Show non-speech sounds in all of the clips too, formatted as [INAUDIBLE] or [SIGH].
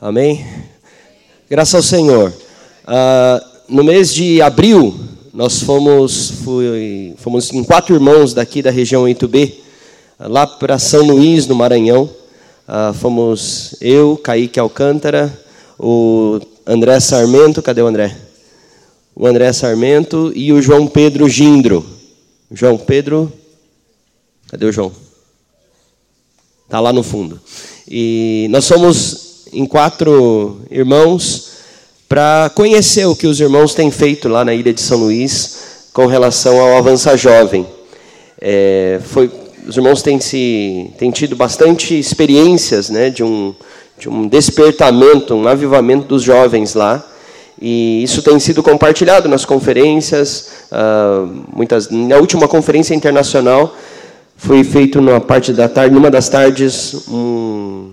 Amém? Graças ao Senhor. Uh, no mês de abril, nós fomos, fui, fomos em quatro irmãos daqui da região 8B, lá para São Luís, no Maranhão. Uh, fomos eu, Kaique Alcântara, o André Sarmento, cadê o André? O André Sarmento e o João Pedro Gindro. João Pedro, cadê o João? Está lá no fundo. E nós somos em quatro irmãos para conhecer o que os irmãos têm feito lá na ilha de São Luís com relação ao Avança Jovem. É, foi, os irmãos têm, se, têm tido bastante experiências né, de, um, de um despertamento, um avivamento dos jovens lá. E isso tem sido compartilhado nas conferências. Uh, muitas, na última conferência internacional foi feito numa parte da tarde, numa das tardes, um,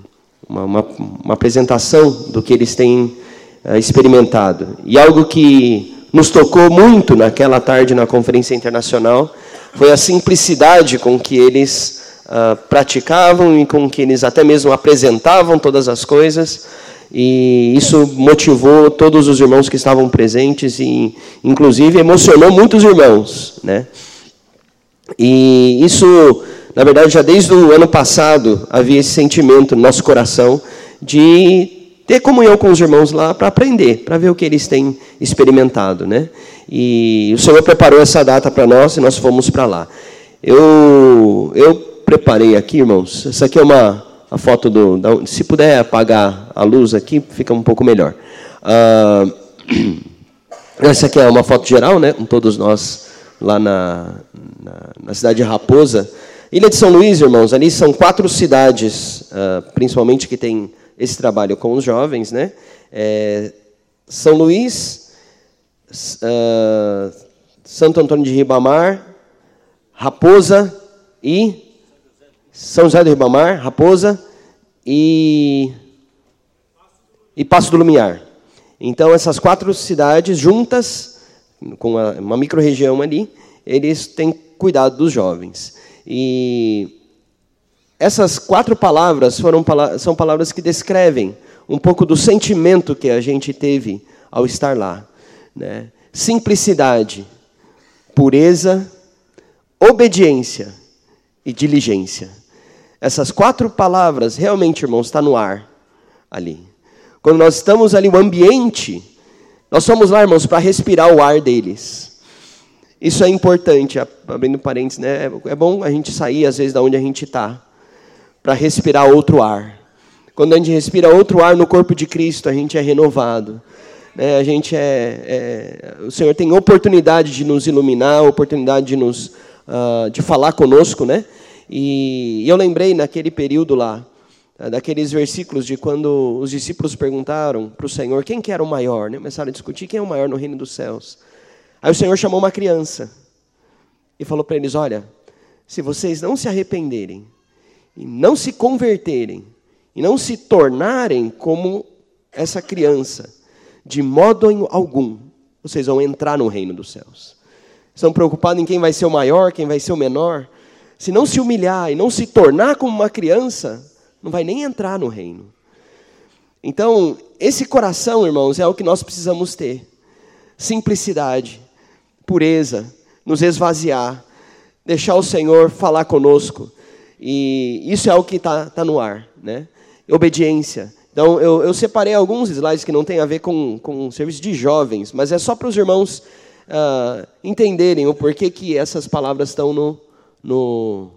uma, uma, uma apresentação do que eles têm uh, experimentado. E algo que nos tocou muito naquela tarde na Conferência Internacional foi a simplicidade com que eles uh, praticavam e com que eles até mesmo apresentavam todas as coisas. E isso motivou todos os irmãos que estavam presentes e, inclusive, emocionou muitos irmãos, né? E isso na verdade, já desde o ano passado havia esse sentimento no nosso coração de ter comunhão com os irmãos lá para aprender, para ver o que eles têm experimentado, né? E o Senhor preparou essa data para nós e nós fomos para lá. Eu eu preparei aqui, irmãos. Essa aqui é uma a foto do. Da, se puder apagar a luz aqui, fica um pouco melhor. Ah, [CLEARS THROAT] essa aqui é uma foto geral, né? Com todos nós lá na, na, na cidade de Raposa. Ilha de São Luís, irmãos, ali são quatro cidades, uh, principalmente que tem esse trabalho com os jovens, né? É, São Luís, uh, Santo Antônio de Ribamar, Raposa e São José do Ribamar, Raposa e e Passo do Lumiar. Então essas quatro cidades juntas com uma microrregião ali, eles têm cuidado dos jovens. E essas quatro palavras foram são palavras que descrevem um pouco do sentimento que a gente teve ao estar lá. Né? Simplicidade, pureza, obediência e diligência. Essas quatro palavras, realmente, irmãos, está no ar ali. Quando nós estamos ali, o ambiente, nós somos lá, irmãos, para respirar o ar deles. Isso é importante, abrindo parênteses, né? É bom a gente sair, às vezes, da onde a gente está, para respirar outro ar. Quando a gente respira outro ar no corpo de Cristo, a gente é renovado. Né? A gente é, é, o Senhor tem oportunidade de nos iluminar, oportunidade de nos uh, de falar conosco, né? E, eu lembrei naquele período lá uh, daqueles versículos de quando os discípulos perguntaram para o Senhor quem que era o maior, né? Começaram a discutir quem é o maior no reino dos céus. Aí o Senhor chamou uma criança e falou para eles: Olha, se vocês não se arrependerem, e não se converterem, e não se tornarem como essa criança, de modo algum, vocês vão entrar no reino dos céus. Estão preocupados em quem vai ser o maior, quem vai ser o menor. Se não se humilhar e não se tornar como uma criança, não vai nem entrar no reino. Então, esse coração, irmãos, é o que nós precisamos ter. Simplicidade, pureza, nos esvaziar, deixar o Senhor falar conosco. E isso é o que está tá no ar, né? Obediência. Então, eu, eu, separei alguns slides que não tem a ver com, com serviço de jovens, mas é só para os irmãos uh, entenderem o porquê que essas palavras estão no, no,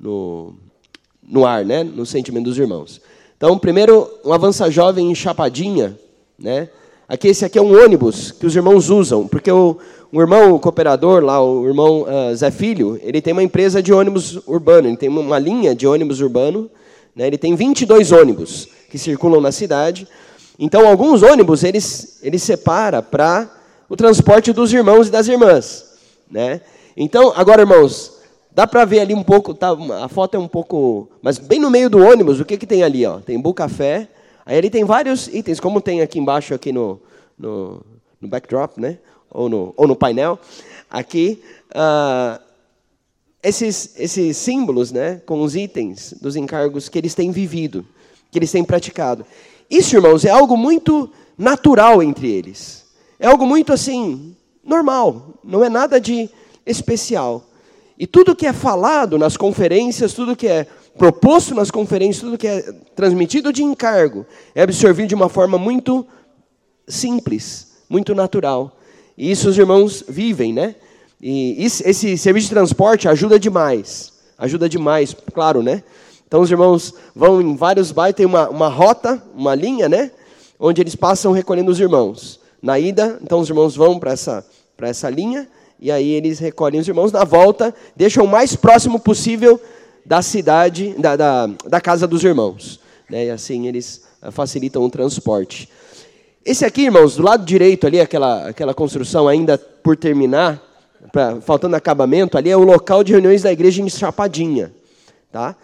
no, no ar, né? no sentimento dos irmãos. Então, primeiro, um avança jovem em Chapadinha, né? Aqui, esse aqui é um ônibus que os irmãos usam, porque o, o irmão o cooperador lá, o irmão uh, Zé Filho, ele tem uma empresa de ônibus urbano, ele tem uma linha de ônibus urbano, né, ele tem 22 ônibus que circulam na cidade. Então, alguns ônibus eles, ele separa para o transporte dos irmãos e das irmãs. Né? Então, agora, irmãos, dá para ver ali um pouco, tá, a foto é um pouco... Mas bem no meio do ônibus, o que, que tem ali? Ó? Tem Bu Café, Aí ele tem vários itens, como tem aqui embaixo, aqui no, no, no backdrop, né? ou, no, ou no painel. Aqui, uh, esses, esses símbolos né? com os itens dos encargos que eles têm vivido. que eles têm praticado. Isso, irmãos, é algo muito natural entre eles. É algo muito assim, normal, não é nada de especial. E tudo que é falado nas conferências, tudo que é proposto nas conferências, tudo que é transmitido de encargo, é absorvido de uma forma muito simples, muito natural. E isso os irmãos vivem, né? E esse serviço de transporte ajuda demais. Ajuda demais, claro, né? Então os irmãos vão em vários bairros, tem uma, uma rota, uma linha, né? Onde eles passam recolhendo os irmãos. Na ida, então os irmãos vão para essa, essa linha, e aí eles recolhem os irmãos. Na volta, deixam o mais próximo possível da cidade, da, da, da casa dos irmãos. Né? E assim eles ah, facilitam o transporte. Esse aqui, irmãos, do lado direito ali, aquela, aquela construção ainda por terminar, pra, faltando acabamento, ali é o local de reuniões da igreja em Chapadinha. Tá?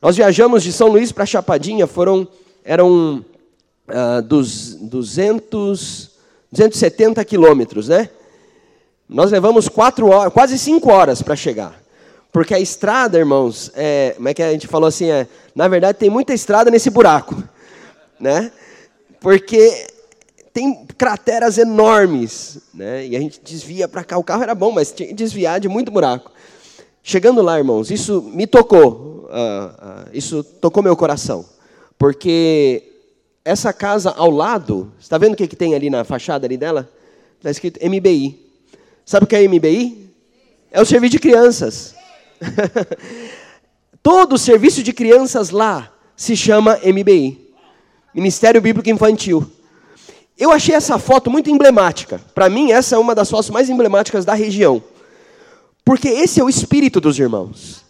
Nós viajamos de São Luís para Chapadinha, foram, eram uh, dos 200, 270 quilômetros, né? Nós levamos quatro horas, quase cinco horas para chegar. Porque a estrada, irmãos, é, como é que a gente falou assim? É, na verdade, tem muita estrada nesse buraco. Né? Porque tem crateras enormes. Né? E a gente desvia para cá. O carro era bom, mas tinha que desviar de muito buraco. Chegando lá, irmãos, isso me tocou. Uh, uh, isso tocou meu coração. Porque essa casa ao lado, está vendo o que, que tem ali na fachada ali dela? Está escrito MBI. Sabe o que é MBI? É o serviço de crianças. [LAUGHS] Todo o serviço de crianças lá se chama MBI Ministério Bíblico Infantil. Eu achei essa foto muito emblemática. Para mim, essa é uma das fotos mais emblemáticas da região. Porque esse é o espírito dos irmãos.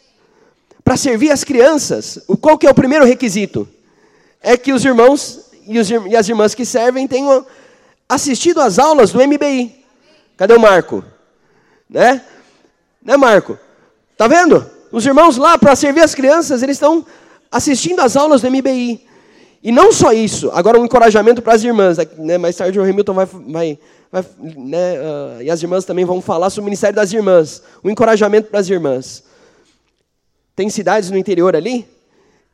Para servir as crianças, qual que é o primeiro requisito? É que os irmãos e, as irmãs que servem tenham assistido às aulas do MBI. Cadê o Marco? Né? Né, Marco? Tá vendo? Os irmãos lá, para servir as crianças, eles estão assistindo às aulas do MBI. E não só isso, agora um encorajamento para as irmãs. Né? Mais tarde o Hamilton vai. vai, vai né? uh, e as irmãs também vão falar sobre o ministério das irmãs. Um encorajamento para as irmãs. Tem cidades no interior ali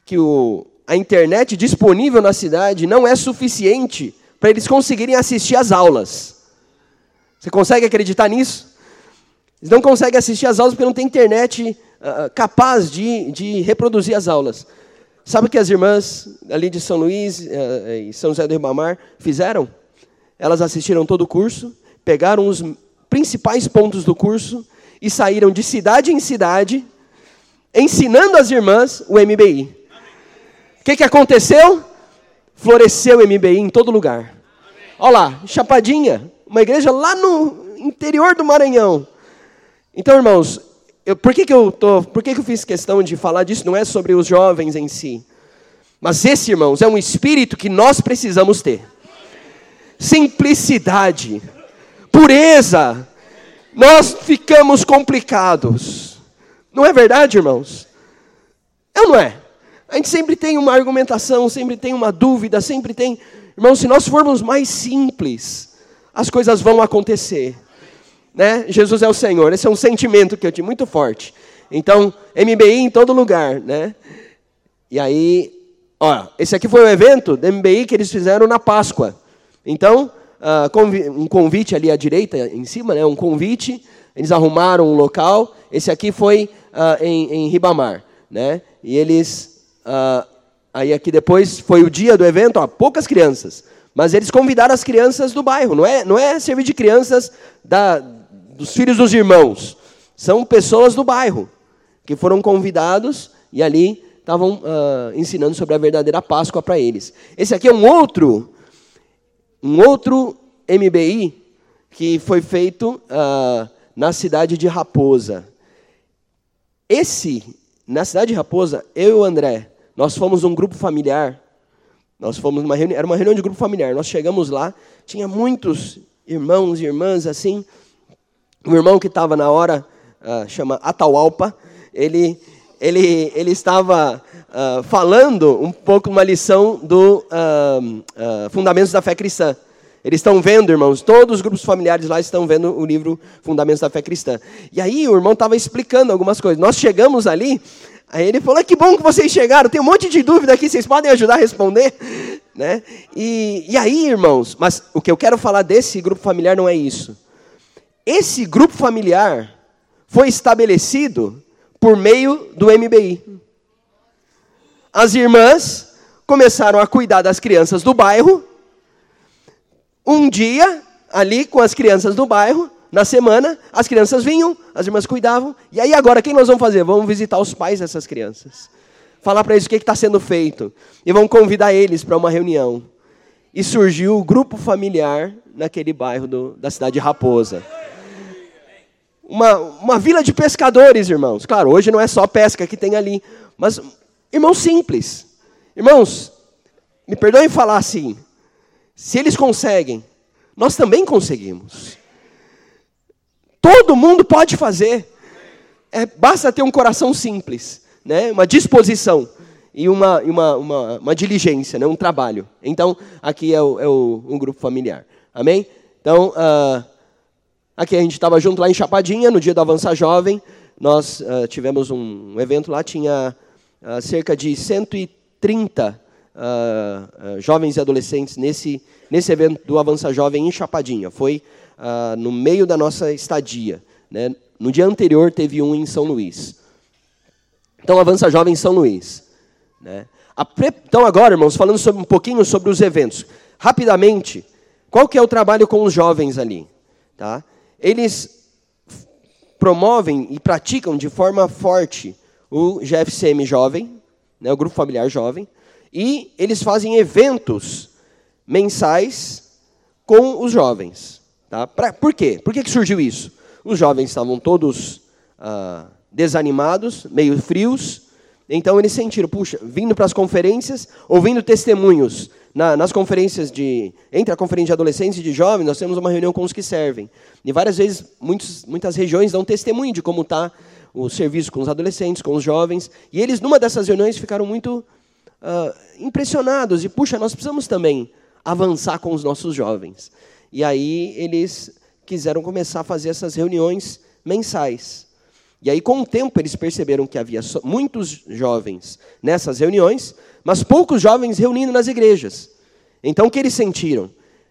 que o, a internet disponível na cidade não é suficiente para eles conseguirem assistir às aulas. Você consegue acreditar nisso? Eles não conseguem assistir às aulas porque não tem internet uh, capaz de, de reproduzir as aulas. Sabe o que as irmãs ali de São Luís uh, e São José do Ribamar fizeram? Elas assistiram todo o curso, pegaram os principais pontos do curso e saíram de cidade em cidade, ensinando as irmãs o MBI. O que, que aconteceu? Floresceu o MBI em todo lugar. Olha lá, Chapadinha, uma igreja lá no interior do Maranhão. Então, irmãos, eu, por, que, que, eu tô, por que, que eu fiz questão de falar disso? Não é sobre os jovens em si. Mas esse, irmãos, é um espírito que nós precisamos ter. Simplicidade, pureza. Nós ficamos complicados. Não é verdade, irmãos? É ou não é? A gente sempre tem uma argumentação, sempre tem uma dúvida, sempre tem. Irmãos, se nós formos mais simples, as coisas vão acontecer né? Jesus é o Senhor. Esse é um sentimento que eu tive muito forte. Então, MBI em todo lugar, né? E aí, ó, esse aqui foi o evento do MBI que eles fizeram na Páscoa. Então, uh, um convite ali à direita, em cima, né? Um convite. Eles arrumaram um local. Esse aqui foi uh, em, em, Ribamar, né? E eles, uh, aí aqui depois foi o dia do evento, ó, poucas crianças. Mas eles convidaram as crianças do bairro. Não é, não é servir de crianças da dos filhos dos irmãos. São pessoas do bairro que foram convidados e ali estavam uh, ensinando sobre a verdadeira Páscoa para eles. Esse aqui é um outro, um outro MBI que foi feito uh, na cidade de Raposa. Esse, na cidade de Raposa, eu e o André, nós fomos um grupo familiar. Nós fomos reunião, era uma reunião de grupo familiar. Nós chegamos lá, tinha muitos irmãos e irmãs assim, o irmão que estava na hora, uh, chama Atahualpa, ele, ele, ele estava uh, falando um pouco uma lição do uh, Fundamentos da Fé Cristã. Eles estão vendo, irmãos, todos os grupos familiares lá estão vendo o livro Fundamentos da Fé Cristã. E aí o irmão estava explicando algumas coisas. Nós chegamos ali, Aí ele falou: Que bom que vocês chegaram, tem um monte de dúvida aqui, vocês podem ajudar a responder? Né? E, e aí, irmãos, mas o que eu quero falar desse grupo familiar não é isso. Esse grupo familiar foi estabelecido por meio do MBI. As irmãs começaram a cuidar das crianças do bairro. Um dia, ali com as crianças do bairro, na semana, as crianças vinham, as irmãs cuidavam. E aí agora, quem nós vamos fazer? Vamos visitar os pais dessas crianças. Falar para eles o que está sendo feito. E vamos convidar eles para uma reunião. E surgiu o grupo familiar naquele bairro do, da cidade de Raposa. Uma, uma vila de pescadores, irmãos. Claro, hoje não é só pesca que tem ali. Mas, irmãos simples. Irmãos, me perdoem falar assim. Se eles conseguem, nós também conseguimos. Todo mundo pode fazer. É, basta ter um coração simples, né? uma disposição e uma, uma, uma, uma diligência, né? um trabalho. Então, aqui é, o, é o, um grupo familiar. Amém? Então, uh, aqui a gente estava junto lá em Chapadinha, no dia do Avança Jovem. Nós uh, tivemos um, evento lá, tinha uh, cerca de 130 jovens e adolescentes nesse, nesse evento do Avança Jovem em Chapadinha. Foi no meio da nossa estadia. Né? No dia anterior teve um em São Luís. Então, Avança Jovem em São Luís. Né? Pre... Então, agora, irmãos, falando sobre, um pouquinho sobre os eventos. Rapidamente, qual que é o trabalho com os jovens ali? Tá? Eles promovem e praticam de forma forte o GFCM Jovem, né, o Grupo Familiar Jovem, e eles fazem eventos mensais com os jovens. Tá? Pra, por quê? Por que, que surgiu isso? Os jovens estavam todos ah, desanimados, meio frios, então eles sentiram, puxa, vindo para as conferências, ouvindo testemunhos. Na, nas conferências de. Entre a conferência de adolescentes e de jovens, nós temos uma reunião com os que servem. E várias vezes, muitos, muitas regiões dão testemunho de como está o serviço com os adolescentes, com os jovens. E eles, numa dessas reuniões, ficaram muito uh, impressionados. E, puxa, nós precisamos também avançar com os nossos jovens. E aí eles quiseram começar a fazer essas reuniões mensais. E aí, com o tempo, eles perceberam que havia muitos jovens nessas reuniões, mas poucos jovens reunindo nas igrejas. Então, o que eles sentiram?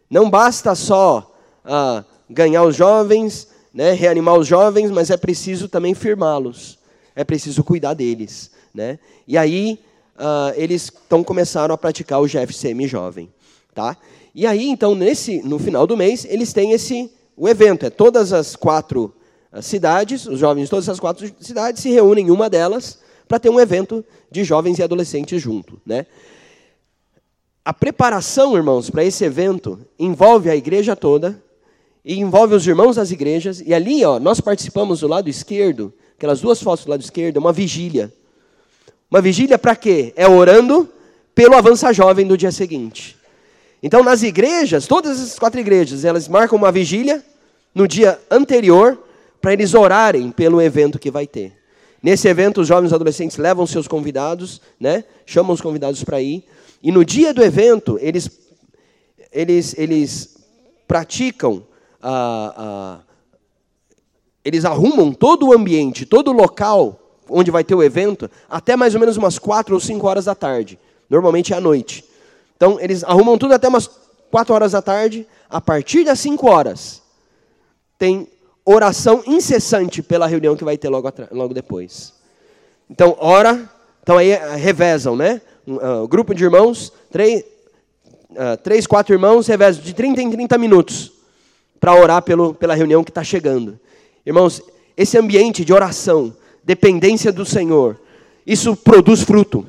Não basta só ah, ganhar os jovens, né, reanimar os jovens, mas é preciso também firmá-los. É preciso cuidar deles. Né? E aí, ah, eles então começaram a praticar o GFCM jovem. Tá? E aí, então, nesse, no final do mês, eles têm esse o evento. É todas as quatro cidades, os jovens de todas as quatro cidades se reúnem em uma delas para ter um evento de jovens e adolescentes junto. Né? A preparação, irmãos, para esse evento envolve a igreja toda, e envolve os irmãos das igrejas, e ali ó, nós participamos do lado esquerdo, aquelas duas fotos do lado esquerdo, é uma vigília. Uma vigília para quê? É orando pelo avança jovem do dia seguinte. Então, nas igrejas, todas as quatro igrejas, elas marcam uma vigília no dia anterior para eles orarem pelo evento que vai ter. Nesse evento, os jovens adolescentes levam seus convidados, né? chamam os convidados para ir. E no dia do evento, eles, eles, eles praticam, ah, eles arrumam todo o ambiente, todo o local onde vai ter o evento, até mais ou menos umas quatro ou cinco horas da tarde. Normalmente é à noite. Então, eles arrumam tudo até umas 4 horas da tarde. A partir das 5 horas, tem oração incessante pela reunião que vai ter logo, logo depois. Então, ora. Então, aí eh, revezam, né? Um, uh, grupo de irmãos, três, uh, três, quatro irmãos, revezam de 30 em 30 minutos para orar pelo, pela reunião que está chegando. Irmãos, esse ambiente de oração, dependência do Senhor, isso produz fruto.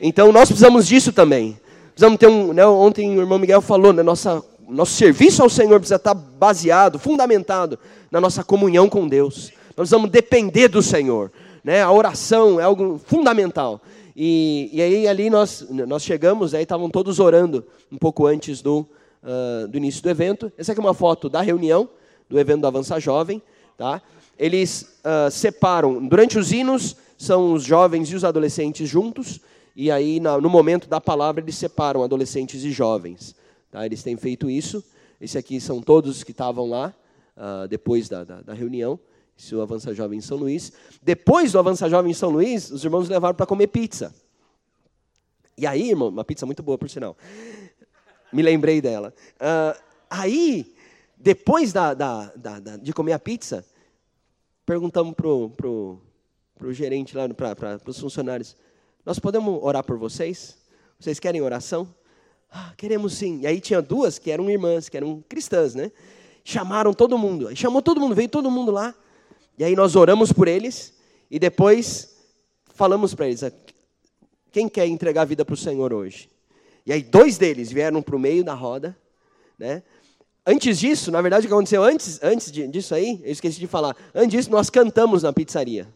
Então, nós precisamos disso também. Precisamos ter um. Né, ontem o irmão Miguel falou, né, nossa, nosso serviço ao Senhor precisa estar baseado, fundamentado na nossa comunhão com Deus. Nós precisamos depender do Senhor. Né? A oração é algo fundamental. E, e aí ali nós, nós chegamos, aí estavam todos orando um pouco antes do, uh, do início do evento. Essa aqui é uma foto da reunião, do evento do Avança Jovem. Tá? Eles uh, separam, durante os hinos, são os jovens e os adolescentes juntos, e aí, no momento da palavra, eles separam adolescentes e jovens. Tá? Eles têm feito isso. Esse aqui são todos que estavam lá uh, depois da, da, da, reunião. Isso o Avança Jovem em São Luís. Depois do Avança Jovem em São Luís, os irmãos levaram para comer pizza. E aí, irmão, uma pizza muito boa, por sinal. Me lembrei dela. Uh, aí, depois da, da, da, de comer a pizza, perguntamos para o pro, pro gerente lá, para os funcionários, nós podemos orar por vocês? Vocês querem oração? Ah, queremos sim. E aí tinha duas que eram irmãs, que eram cristãs, né? Chamaram todo mundo. Aí chamou todo mundo, veio todo mundo lá. E aí nós oramos por eles e depois falamos para eles: quem quer entregar a vida para o Senhor hoje? E aí dois deles vieram para o meio da roda, né? Antes disso, na verdade, o que aconteceu antes, antes disso aí, eu esqueci de falar. Antes disso, nós cantamos na pizzaria.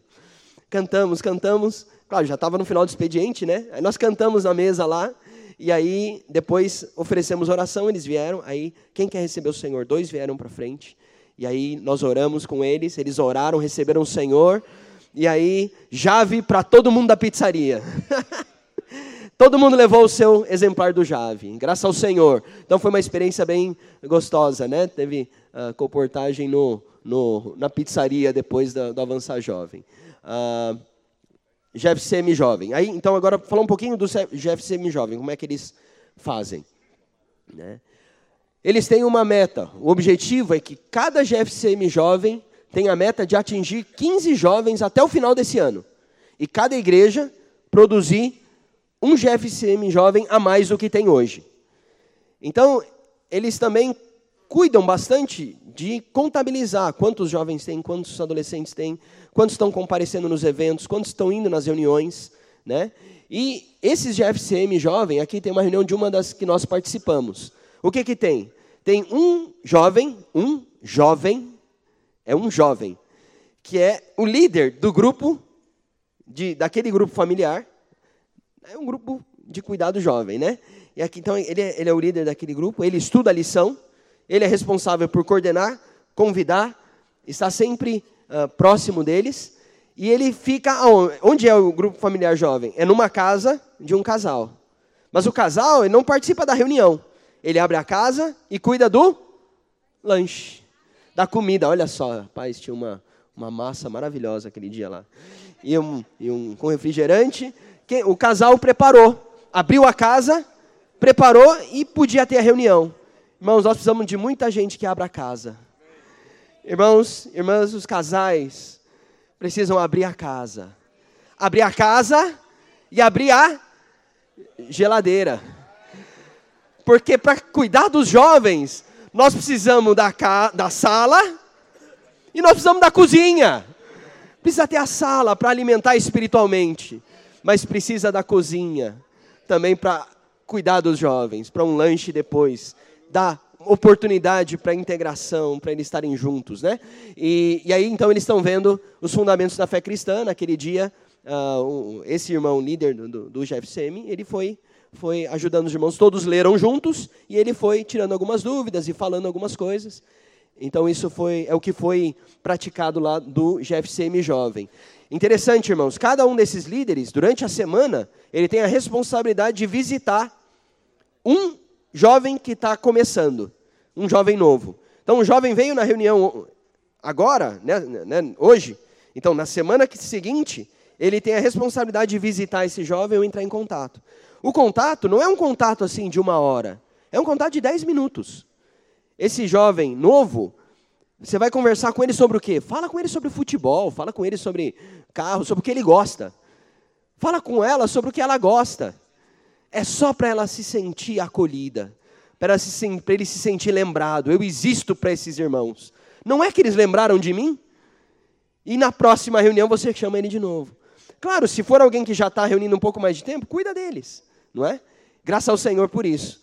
Cantamos, cantamos. Claro, já estava no final do expediente, né? Aí nós cantamos na mesa lá. E aí, depois oferecemos oração, eles vieram. Aí, quem quer receber o Senhor? Dois vieram para frente. E aí, nós oramos com eles. Eles oraram, receberam o Senhor. E aí, Jave para todo mundo da pizzaria. [LAUGHS] Todo mundo levou o seu exemplar do Jave, graças ao Senhor. Então foi uma experiência bem gostosa, né? Teve uh, comportagem no, no, na pizzaria depois do, do Avançar Jovem. Uh, GFCM Jovem. Aí, então, agora falar um pouquinho do GFCM Jovem, como é que eles fazem. Né? Eles têm uma meta. O objetivo é que cada GFCM Jovem tenha a meta de atingir 15 jovens até o final desse ano. E cada igreja produzir um GFCM jovem a mais do que tem hoje. Então, eles também cuidam bastante de contabilizar quantos jovens tem, quantos adolescentes tem, quantos estão comparecendo nos eventos, quantos estão indo nas reuniões, né? E esses GFCM jovem, aqui tem uma reunião de uma das que nós participamos. O que que tem? Tem um jovem, um jovem, é um jovem, que é o líder do grupo, de, daquele grupo familiar, é um grupo de cuidado jovem, né? E aqui, então, ele é, ele é o líder daquele grupo, ele estuda a lição, ele é responsável por coordenar, convidar, está sempre uh, próximo deles, e ele fica onde é o grupo familiar jovem? É numa casa de um casal. Mas o casal ele não participa da reunião. Ele abre a casa e cuida do lanche, da comida. Olha só, rapaz, tinha uma, uma massa maravilhosa aquele dia lá. E um, e um com refrigerante quem, o casal preparou, abriu a casa, preparou e podia ter a reunião. Irmãos, nós precisamos de muita gente que abra a casa. Irmãos, irmãs, os casais precisam abrir a casa. Abrir a casa e abrir a geladeira. Porque para cuidar dos jovens, nós precisamos da, da sala e nós precisamos da cozinha. Precisa ter a sala para alimentar espiritualmente mas precisa da cozinha também para cuidar dos jovens, para um lanche depois, dar oportunidade para integração, para eles estarem juntos, né? E, e aí então eles estão vendo os fundamentos da fé cristã. Naquele dia, uh, esse irmão líder do, do, GFCM, ele foi foi ajudando os irmãos, todos leram juntos e ele foi tirando algumas dúvidas e falando algumas coisas. Então isso foi é o que foi praticado lá do GFCM jovem. Interessante, irmãos, cada um desses líderes, durante a semana, ele tem a responsabilidade de visitar um jovem que está começando, um jovem novo. Então, o jovem veio na reunião agora, né, né, hoje, então, na semana seguinte, ele tem a responsabilidade de visitar esse jovem ou entrar em contato. O contato não é um contato assim de uma hora, é um contato de dez minutos. Esse jovem novo, você vai conversar com ele sobre o quê? Fala com ele sobre futebol, fala com ele sobre carro, sobre o que ele gosta. Fala com ela sobre o que ela gosta. É só para ela se sentir acolhida, para ele se sentir lembrado. Eu existo para esses irmãos. Não é que eles lembraram de mim? E na próxima reunião você chama ele de novo. Claro, se for alguém que já está reunindo um pouco mais de tempo, cuida deles, não é? Graças ao Senhor por isso.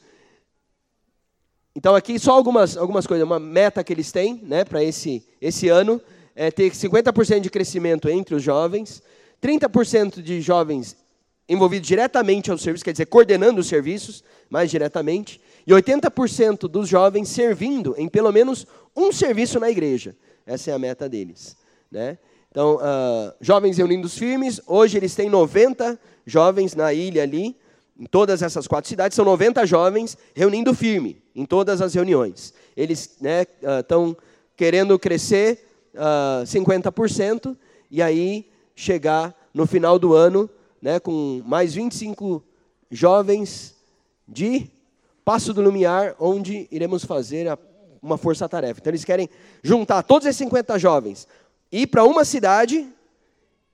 Então aqui só algumas, algumas coisas, uma meta que eles têm né, para esse, esse ano é ter 50% de crescimento entre os jovens, 30% de jovens envolvidos diretamente ao serviço, quer dizer, coordenando os serviços mais diretamente, e 80% dos jovens servindo em pelo menos um serviço na igreja. Essa é a meta deles. Né? Então, uh, jovens reunindo os firmes, hoje eles têm 90 jovens na ilha ali, em todas essas quatro cidades, são 90 jovens reunindo firme em todas as reuniões. Eles estão né, uh, querendo crescer uh, 50%, e aí chegar no final do ano né, com mais 25 jovens de Passo do Lumiar, onde iremos fazer a, uma força-tarefa. Então, eles querem juntar todos esses 50 jovens, ir para uma cidade,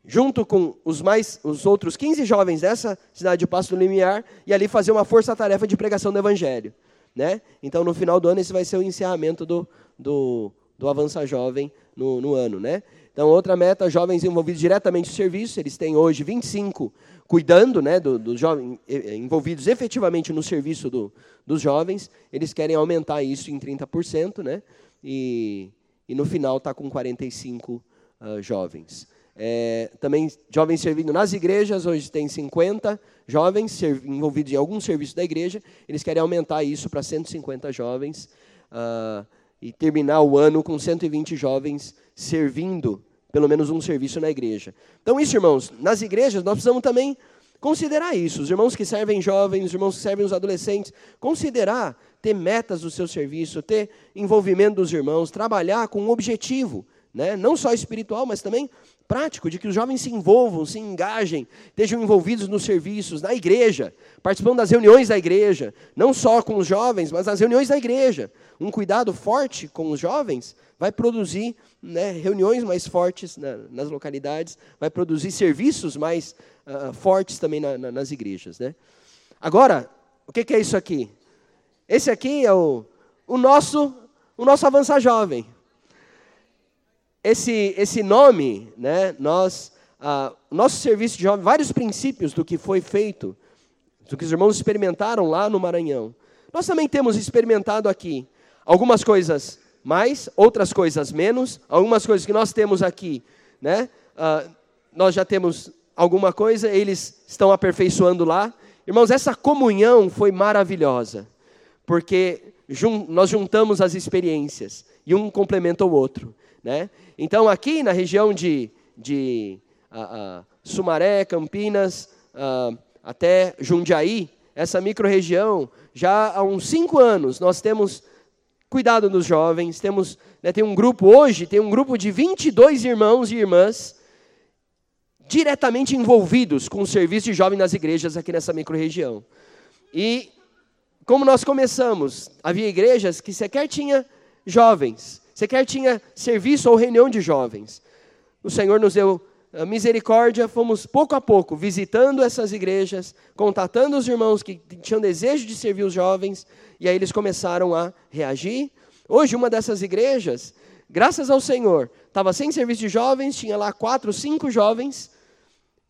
junto com os, mais, os outros 15 jovens dessa cidade de Passo do Lumiar, e ali fazer uma força-tarefa de pregação do Evangelho. Né? Então, no final do ano, esse vai ser o encerramento do, do, do Avança Jovem no, no ano. Né? Então, outra meta, jovens envolvidos diretamente no serviço, eles têm hoje 25 cuidando né, dos do jovens envolvidos efetivamente no serviço do, dos jovens, eles querem aumentar isso em 30%, né, e, e no final está com 45 uh, ah, jovens. É, também jovens servindo nas igrejas, hoje tem 50 jovens envolvidos em algum serviço da igreja, eles querem aumentar isso para 150 jovens uh, e terminar o ano com 120 jovens servindo pelo menos um serviço na igreja. Então, isso, irmãos, nas igrejas nós precisamos também considerar isso. Os irmãos que servem jovens, os irmãos que servem os adolescentes, considerar ter metas do seu serviço, ter envolvimento dos irmãos, trabalhar com um objetivo, né? não só espiritual, mas também prático, de que os jovens se envolvam, se engajem, estejam envolvidos nos serviços, na igreja, participando das reuniões da igreja, não só com os jovens, mas nas reuniões da igreja. Um cuidado forte com os jovens vai produzir né, reuniões mais fortes na, nas localidades, vai produzir serviços mais uh, fortes também na, na, nas igrejas. Né? Agora, o que, que, é isso aqui? Esse aqui é o, o nosso o nosso avançar jovem esse, esse nome, né, nós, ah, nosso serviço de jovem, vários princípios do que foi feito, do que os irmãos experimentaram lá no Maranhão. Nós também temos experimentado aqui algumas coisas mais, outras coisas menos, algumas coisas que nós temos aqui, né? Ah, nós já temos alguma coisa, eles estão aperfeiçoando lá. Irmãos, essa comunhão foi maravilhosa, porque jun nós juntamos as experiências e um complementa o outro. Né? Então, aqui na região de, de uh, uh, Sumaré, Campinas, uh, até Jundiaí, essa microrregião, já há uns cinco anos nós temos cuidado dos jovens, temos, né, tem um grupo hoje, tem um grupo de 22 irmãos e irmãs diretamente envolvidos com o serviço de jovem nas igrejas aqui nessa microrregião. E como nós começamos, havia igrejas que sequer tinha jovens, Sequer tinha serviço ou reunião de jovens. O Senhor nos deu misericórdia, fomos pouco a pouco visitando essas igrejas, contatando os irmãos que tinham desejo de servir os jovens, e aí eles começaram a reagir. Hoje, uma dessas igrejas, graças ao Senhor, estava sem serviço de jovens, tinha lá quatro, cinco jovens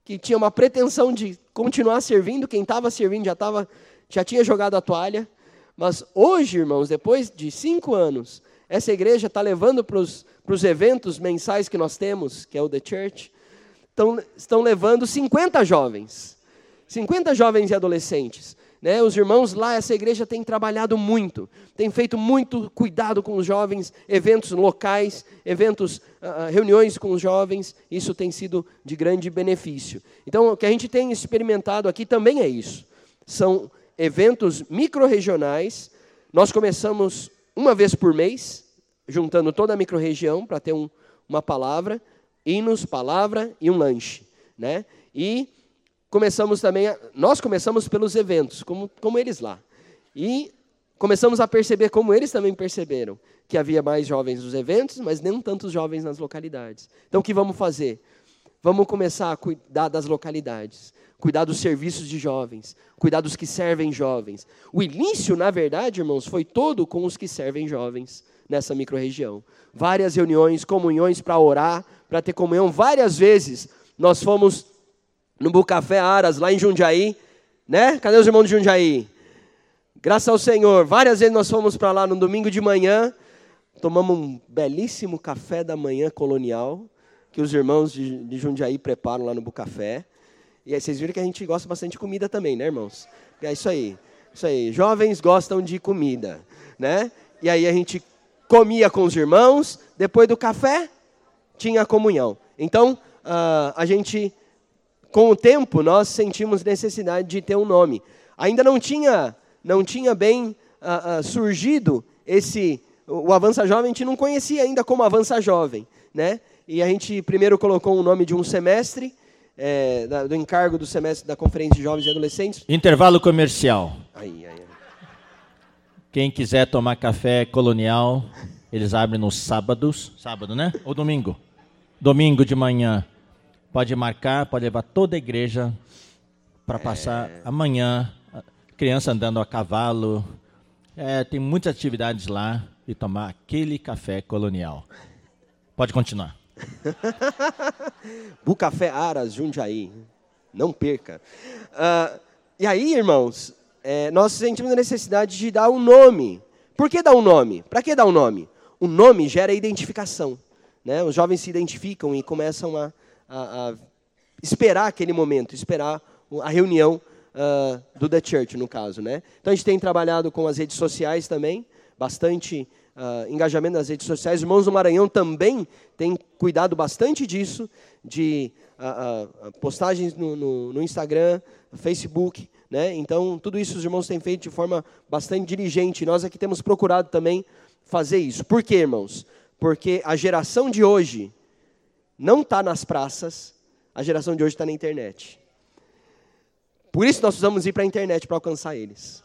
que tinham uma pretensão de continuar servindo, quem estava servindo já, tava, já tinha jogado a toalha. Mas hoje, irmãos, depois de cinco anos, essa igreja está levando para os eventos mensais que nós temos, que é o The Church, tão, estão levando 50 jovens. 50 jovens e adolescentes. Né? Os irmãos lá, essa igreja tem trabalhado muito, tem feito muito cuidado com os jovens, eventos locais, eventos, uh, reuniões com os jovens, isso tem sido de grande benefício. Então, o que a gente tem experimentado aqui também é isso. São eventos micro-regionais. Nós começamos uma vez por mês, juntando toda a microrregião para ter um, uma palavra, hinos, palavra e um lanche, né? E começamos também, a, nós começamos pelos eventos, como, como eles lá. E começamos a perceber, como eles também perceberam, que havia mais jovens nos eventos, mas nem tantos jovens nas localidades. Então, o que vamos fazer? Vamos começar a cuidar das localidades, cuidar dos serviços de jovens, cuidar dos que servem jovens. O início, na verdade, irmãos, foi todo com os que servem jovens nessa microrregião. Várias reuniões, comunhões para orar, para ter comunhão. Várias vezes nós fomos no Bucafé Aras, lá em Jundiaí, né? Cadê os irmãos de Jundiaí? Graças ao Senhor, várias vezes nós fomos para lá no domingo de manhã, tomamos um belíssimo café da manhã colonial, que os irmãos de, Jundiaí preparam lá no Bucafé. E aí vocês viram que a gente gosta bastante de comida também, né, irmãos? É isso aí. Isso aí. Jovens gostam de comida, né? E aí a gente comia com os irmãos, depois do café tinha comunhão. Então, uh, a gente, com o tempo, nós sentimos necessidade de ter um nome. Ainda não tinha, não tinha bem uh, uh, surgido esse, o Avança Jovem, a gente não conhecia ainda como Avança Jovem. né? E a gente primeiro colocou o nome de um semestre, é, da, do encargo do semestre da Conferência de Jovens e Adolescentes. Intervalo comercial. Aí, aí, aí. Quem quiser tomar café colonial, eles abrem nos sábados. Sábado, né? Ou domingo? Domingo de manhã. Pode marcar, pode levar toda a igreja para passar amanhã. Criança andando a cavalo. É, tem muitas atividades lá e tomar aquele café colonial. Pode continuar. [LAUGHS] Bucafé Aras, Jundiaí. Não perca. Ah, e aí, irmãos, é, nós sentimos a necessidade de dar um nome. Por que dar um nome? Para que dar um nome? O nome gera identificação. Né? Os jovens se identificam e começam a, a, a esperar aquele momento, esperar a reunião uh, do The Church, no caso. Né? Então a gente tem trabalhado com as redes sociais também, bastante uh, engajamento nas redes sociais. Os irmãos do Maranhão também têm cuidado bastante disso, de uh, postagens no, no, no Instagram, Facebook. Né? Então, tudo isso os irmãos têm feito de forma bastante diligente. Nós aqui temos procurado também fazer isso. Por quê, irmãos? Porque a geração de hoje não está nas praças, a geração de hoje está na internet. Por isso nós precisamos ir para a internet para alcançar eles.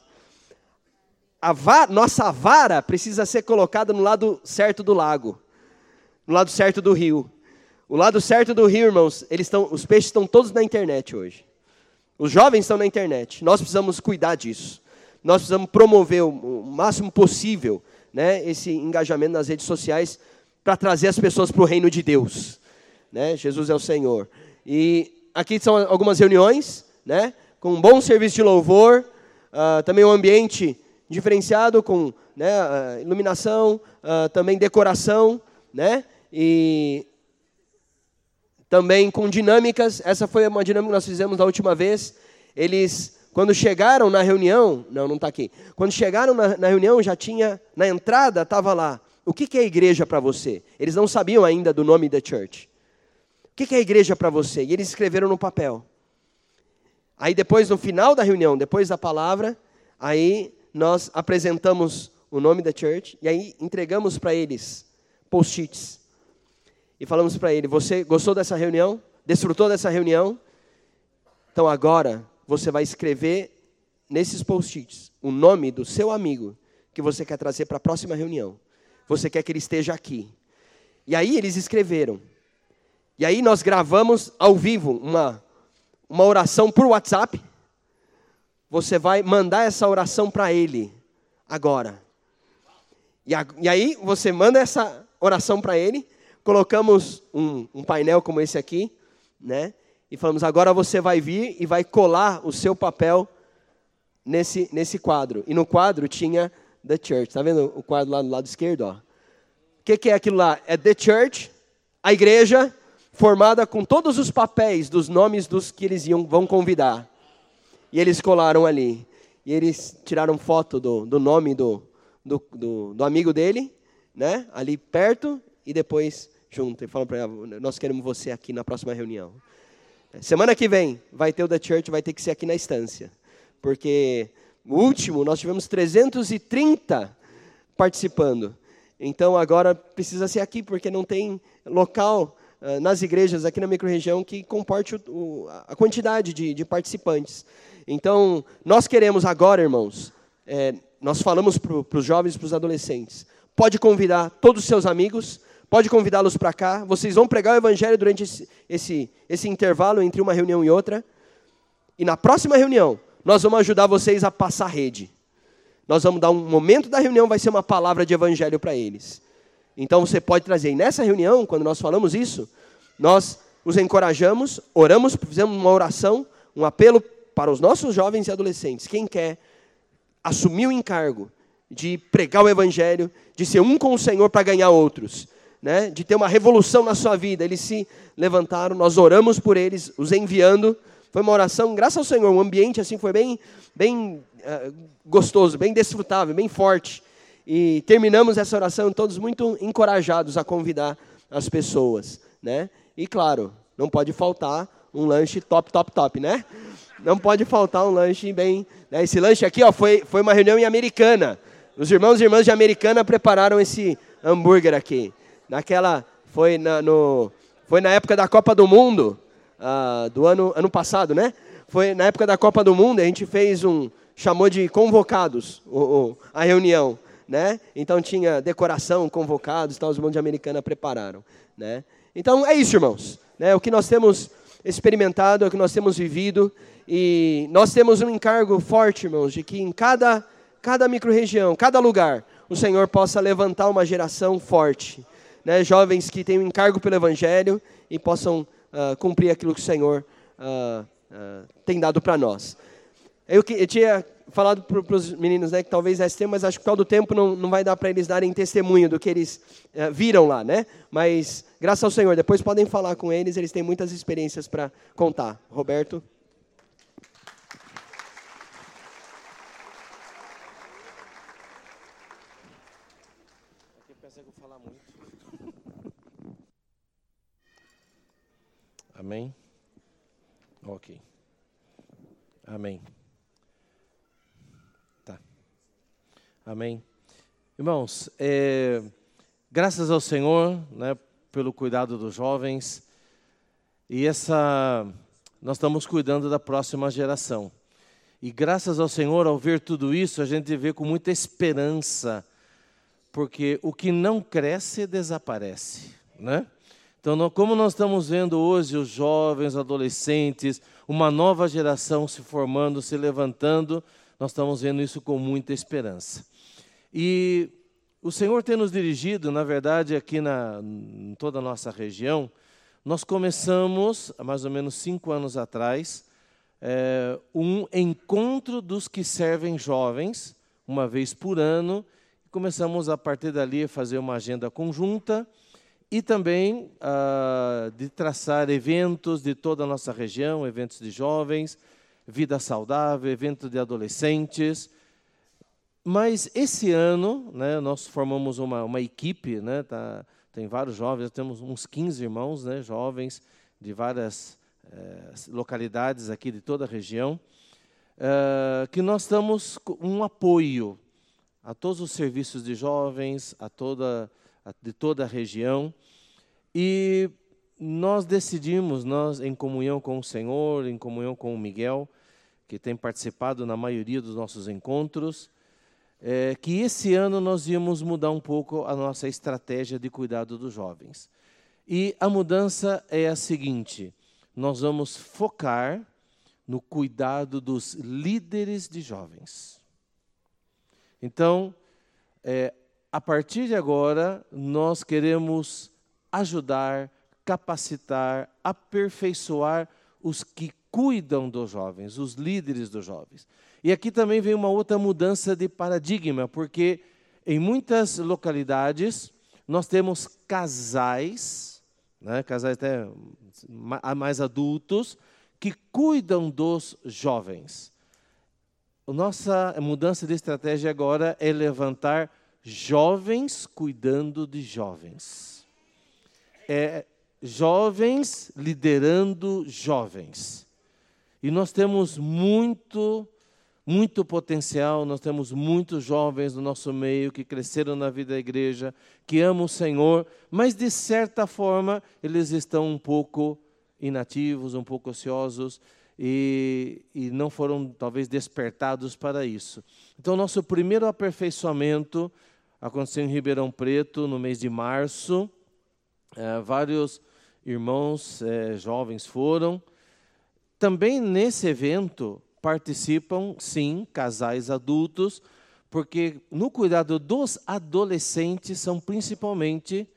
A nossa vara precisa ser colocada no lado certo do lago, no lado certo do rio. O lado certo do rio, irmãos, eles os peixes estão todos na internet hoje. Os jovens estão na internet. Nós precisamos cuidar disso. Nós precisamos promover o, o máximo possível né, esse engajamento nas redes sociais para trazer as pessoas para o reino de Deus. Né? Jesus é o Senhor. E aqui são algumas reuniões, né, com um bom serviço de louvor, uh, também um ambiente diferenciado com né, uh, iluminação, uh, também decoração, né, e também com dinâmicas. Essa foi uma dinâmica que nós fizemos da última vez. Eles quando chegaram na reunião, não, não está aqui. Quando chegaram na, na, reunião, já tinha, na entrada, estava lá. O que, que é igreja para você? Eles não sabiam ainda do nome da church. O que, que é igreja para você? E eles escreveram no papel. Aí depois, no final da reunião, depois da palavra, aí nós apresentamos o nome da church e aí entregamos para eles post-its. E falamos para ele: Você gostou dessa reunião? Desfrutou dessa reunião? Então agora você vai escrever nesses post-its o nome do seu amigo que você quer trazer para a próxima reunião. Você quer que ele esteja aqui. E aí eles escreveram. E aí nós gravamos ao vivo uma, uma oração por WhatsApp. Você vai mandar essa oração para ele agora. E, a, e, aí você manda essa oração para ele. Colocamos um, um painel como esse aqui, né? E falamos: agora você vai vir e vai colar o seu papel nesse, nesse quadro. E no quadro tinha The Church. Está vendo o quadro lá do lado esquerdo? O que, que é aquilo lá? É The Church, a igreja, formada com todos os papéis dos nomes dos que eles iam, vão convidar. E eles colaram ali. E eles tiraram foto do, do nome do, do, do, do amigo dele, né? ali perto, e depois junto. E falam para ele: Nós queremos você aqui na próxima reunião. Semana que vem vai ter o The Church, vai ter que ser aqui na estância. Porque o último nós tivemos 330 participando. Então agora precisa ser aqui, porque não tem local uh, nas igrejas aqui na microrregião que comporte o, o, a quantidade de, de, participantes. Então, nós queremos agora, irmãos, é, nós falamos para os jovens e para os adolescentes, pode convidar todos os seus amigos, Pode convidá-los para cá. Vocês vão pregar o evangelho durante esse, esse, esse intervalo entre uma reunião e outra. E na próxima reunião, nós vamos ajudar vocês a passar rede. Nós vamos dar um momento da reunião, vai ser uma palavra de evangelho para eles. Então você pode trazer. E nessa reunião, quando nós falamos isso, nós os encorajamos, oramos, fizemos uma oração, um apelo para os nossos jovens e adolescentes. Quem quer assumir o encargo de pregar o evangelho, de ser um com o Senhor para ganhar outros né, de ter uma revolução na sua vida. Eles se levantaram, nós oramos por eles, os enviando. Foi uma oração, graças ao Senhor, o ambiente assim foi bem, bem uh, gostoso, bem desfrutável, bem forte. E terminamos essa oração todos muito encorajados a convidar as pessoas, né? E claro, não pode faltar um lanche top, top, top, né? Não pode faltar um lanche bem. Né? Esse lanche aqui, ó, foi, foi uma reunião em Americana. Os irmãos e irmãs de Americana prepararam esse hambúrguer aqui naquela Foi na, no, foi na época da Copa do Mundo, uh, do ano, ano passado, né? Foi na época da Copa do Mundo, a gente fez um, chamou de convocados o, o, a reunião, né? Então tinha decoração, convocados, tal, os irmãos de Americana prepararam, né? Então é isso, irmãos. Né? O que nós temos experimentado, o que nós temos vivido, e nós temos um encargo forte, irmãos, de que em cada, cada microrregião, cada lugar, o Senhor possa levantar uma geração forte. Né? Jovens que têm um encargo pelo Evangelho e possam uh, cumprir aquilo que o Senhor uh, uh, tem dado para nós. Eu, eu, tinha falado para os meninos né, que talvez esse tempo, mas acho que todo tempo não, não vai dar para eles darem testemunho do que eles viram lá, né? Mas graças ao Senhor, depois podem falar com eles, eles têm muitas experiências para contar. Roberto. Amém? Ok. Amém. Tá. Amém. Irmãos, é, graças ao Senhor, né, pelo cuidado dos jovens. E essa nós estamos cuidando da próxima geração. E graças ao Senhor, ao ver tudo isso, a gente vê com muita esperança, porque o que não cresce desaparece, né? Então, como nós estamos vendo hoje os jovens, adolescentes, uma nova geração se formando, se levantando, nós estamos vendo isso com muita esperança. E o Senhor tem nos dirigido, na verdade, aqui na, em toda a nossa região. Nós começamos, há mais ou menos cinco anos atrás, é, um encontro dos que servem jovens, uma vez por ano. Começamos, a partir dali, a fazer uma agenda conjunta e também ah, de traçar eventos de toda a nossa região, eventos de jovens, vida saudável, eventos de adolescentes. Mas esse ano, né, nós formamos uma, uma equipe, né, tá, tem vários jovens, temos uns 15 irmãos né, jovens de várias eh, localidades aqui de toda a região, eh, que nós estamos um apoio a todos os serviços de jovens, a toda de toda a região. E nós decidimos, nós em comunhão com o Senhor, em comunhão com o Miguel, que tem participado na maioria dos nossos encontros, é, que esse ano nós íamos mudar um pouco a nossa estratégia de cuidado dos jovens. E a mudança é a seguinte: nós vamos focar no cuidado dos líderes de jovens. Então, é, a partir de agora, nós queremos ajudar, capacitar, aperfeiçoar os que cuidam dos jovens, os líderes dos jovens. E aqui também vem uma outra mudança de paradigma, porque em muitas localidades nós temos casais, né, casais até mais adultos, que cuidam dos jovens. Nossa mudança de estratégia agora é levantar jovens cuidando de jovens. É jovens liderando jovens. E nós temos muito, muito potencial, nós temos muitos jovens no nosso meio que cresceram na vida da igreja, que amam o Senhor, mas de certa forma eles estão um pouco inativos, um pouco ociosos e, e não foram talvez despertados para isso. Então, nosso primeiro aperfeiçoamento aconteceu em Ribeirão Preto no mês de março. É, vários irmãos é, jovens foram. Também nesse evento participam, sim, casais adultos, porque no cuidado dos adolescentes são principalmente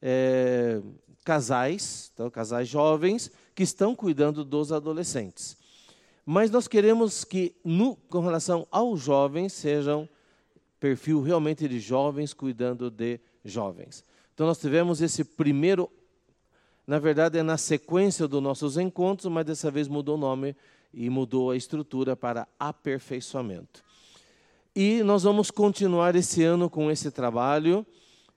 é, casais, então, casais jovens, que estão cuidando dos adolescentes. Mas nós queremos que, no, com relação aos jovens, sejam perfil realmente de jovens cuidando de jovens. Então nós tivemos esse primeiro, na verdade é na sequência dos nossos encontros, mas dessa vez mudou o nome e mudou a estrutura para aperfeiçoamento. E nós vamos continuar esse ano com esse trabalho.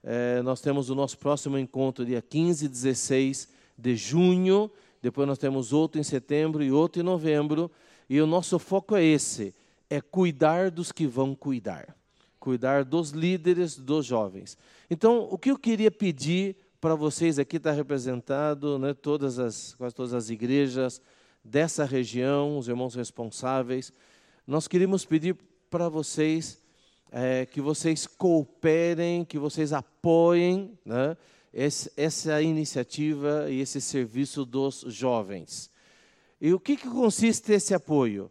É, nós temos o nosso próximo encontro dia 15 e 16 de junho. Depois nós temos outro em setembro e outro em novembro. E o nosso foco é esse: é cuidar dos que vão cuidar cuidar dos líderes dos jovens. Então, o que eu queria pedir para vocês aqui está representado, né, todas as, quase todas as igrejas dessa região, os irmãos responsáveis. Nós queríamos pedir para vocês é, que vocês cooperem, que vocês apoiem né, esse, essa iniciativa e esse serviço dos jovens. E o que, que consiste esse apoio?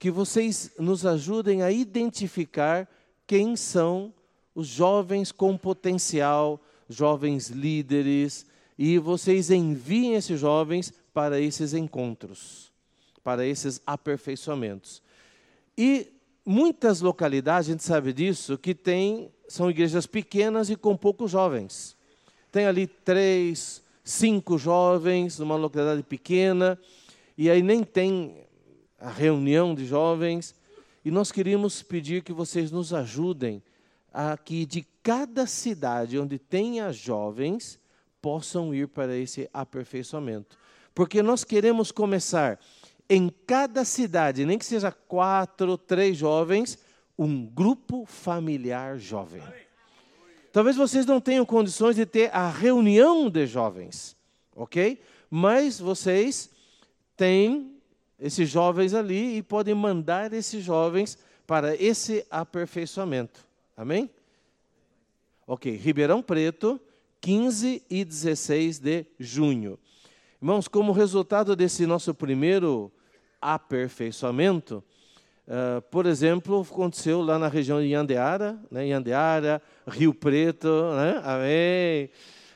Que vocês nos ajudem a identificar quem são os jovens com potencial, jovens líderes, e vocês enviem esses jovens para esses encontros, para esses aperfeiçoamentos. E muitas localidades, a gente sabe disso, que tem, são igrejas pequenas e com poucos jovens. Tem ali três, cinco jovens numa localidade pequena, e aí nem tem a reunião de jovens. E nós queríamos pedir que vocês nos ajudem a que de cada cidade onde tenha jovens possam ir para esse aperfeiçoamento. Porque nós queremos começar em cada cidade, nem que seja quatro, três jovens, um grupo familiar jovem. Talvez vocês não tenham condições de ter a reunião de jovens, ok? Mas vocês têm esses jovens ali e podem mandar esses jovens para esse aperfeiçoamento. Amém? Ok, Ribeirão Preto, 15 e 16 de junho. Irmãos, como resultado desse nosso primeiro aperfeiçoamento, uh, por exemplo, aconteceu lá na região de Yandeara, né, Yandeara, Rio Preto, né, amém.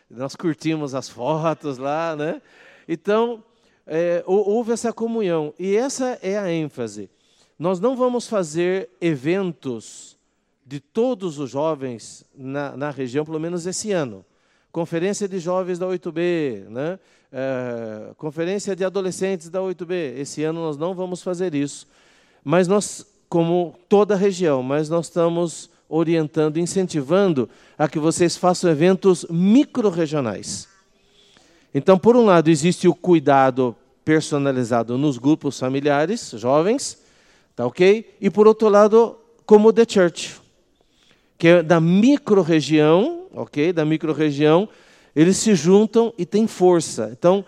Nós curtimos as fotos lá, né? Então, é, houve essa comunhão. E essa é a ênfase. Nós não vamos fazer eventos de todos os jovens na, na região, pelo menos esse ano. Conferência de Jovens da 8B, né? É, conferência de Adolescentes da 8B. Esse ano nós não vamos fazer isso. Mas nós, como toda a região, mas nós estamos orientando, incentivando a que vocês façam eventos micro-regionais. Então, por um lado, existe o cuidado personalizado nos grupos familiares, jovens, tá ok? E por outro lado, como The Church, que é da micro-região, ok? Da micro-região, eles se juntam e têm força. Então,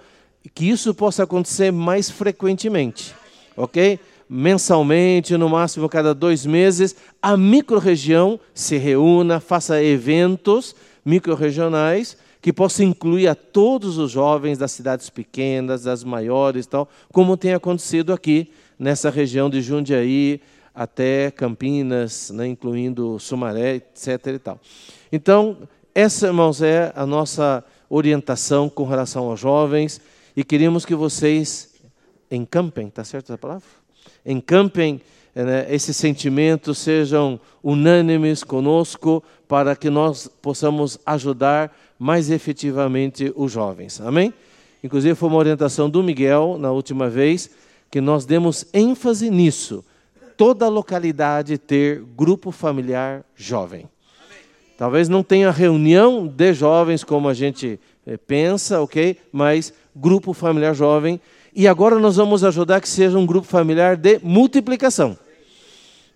que isso possa acontecer mais frequentemente, ok? Mensalmente, no máximo cada dois meses, a micro-região se reúna, faça eventos micro-regionais que possa incluir a todos os jovens das cidades pequenas, das maiores, tal, como tem acontecido aqui nessa região de Jundiaí até Campinas, né, incluindo Sumaré, etc. E tal. Então, essa, irmãos, é a nossa orientação com relação aos jovens e queremos que vocês encampem, tá certo essa palavra? Encampem né, esses sentimentos, sejam unânimes conosco para que nós possamos ajudar mais efetivamente os jovens. Amém? Inclusive foi uma orientação do Miguel na última vez que nós demos ênfase nisso. Toda localidade ter grupo familiar jovem. Talvez não tenha reunião de jovens como a gente eh, pensa, ok? Mas grupo familiar jovem. E agora nós vamos ajudar que seja um grupo familiar de multiplicação.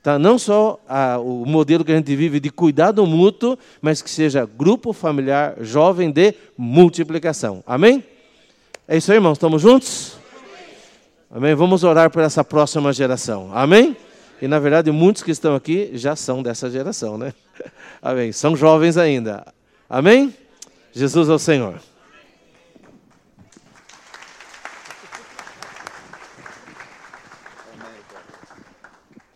Tá? Não só a, o modelo que a gente vive de cuidado mútuo, mas que seja grupo familiar jovem de multiplicação. Amém? É isso aí, irmãos. Estamos juntos? Amém? Vamos orar por essa próxima geração. Amém? E na verdade, muitos que estão aqui já são dessa geração, né? [LAUGHS] Amém. São jovens ainda. Amém? Jesus é o Senhor.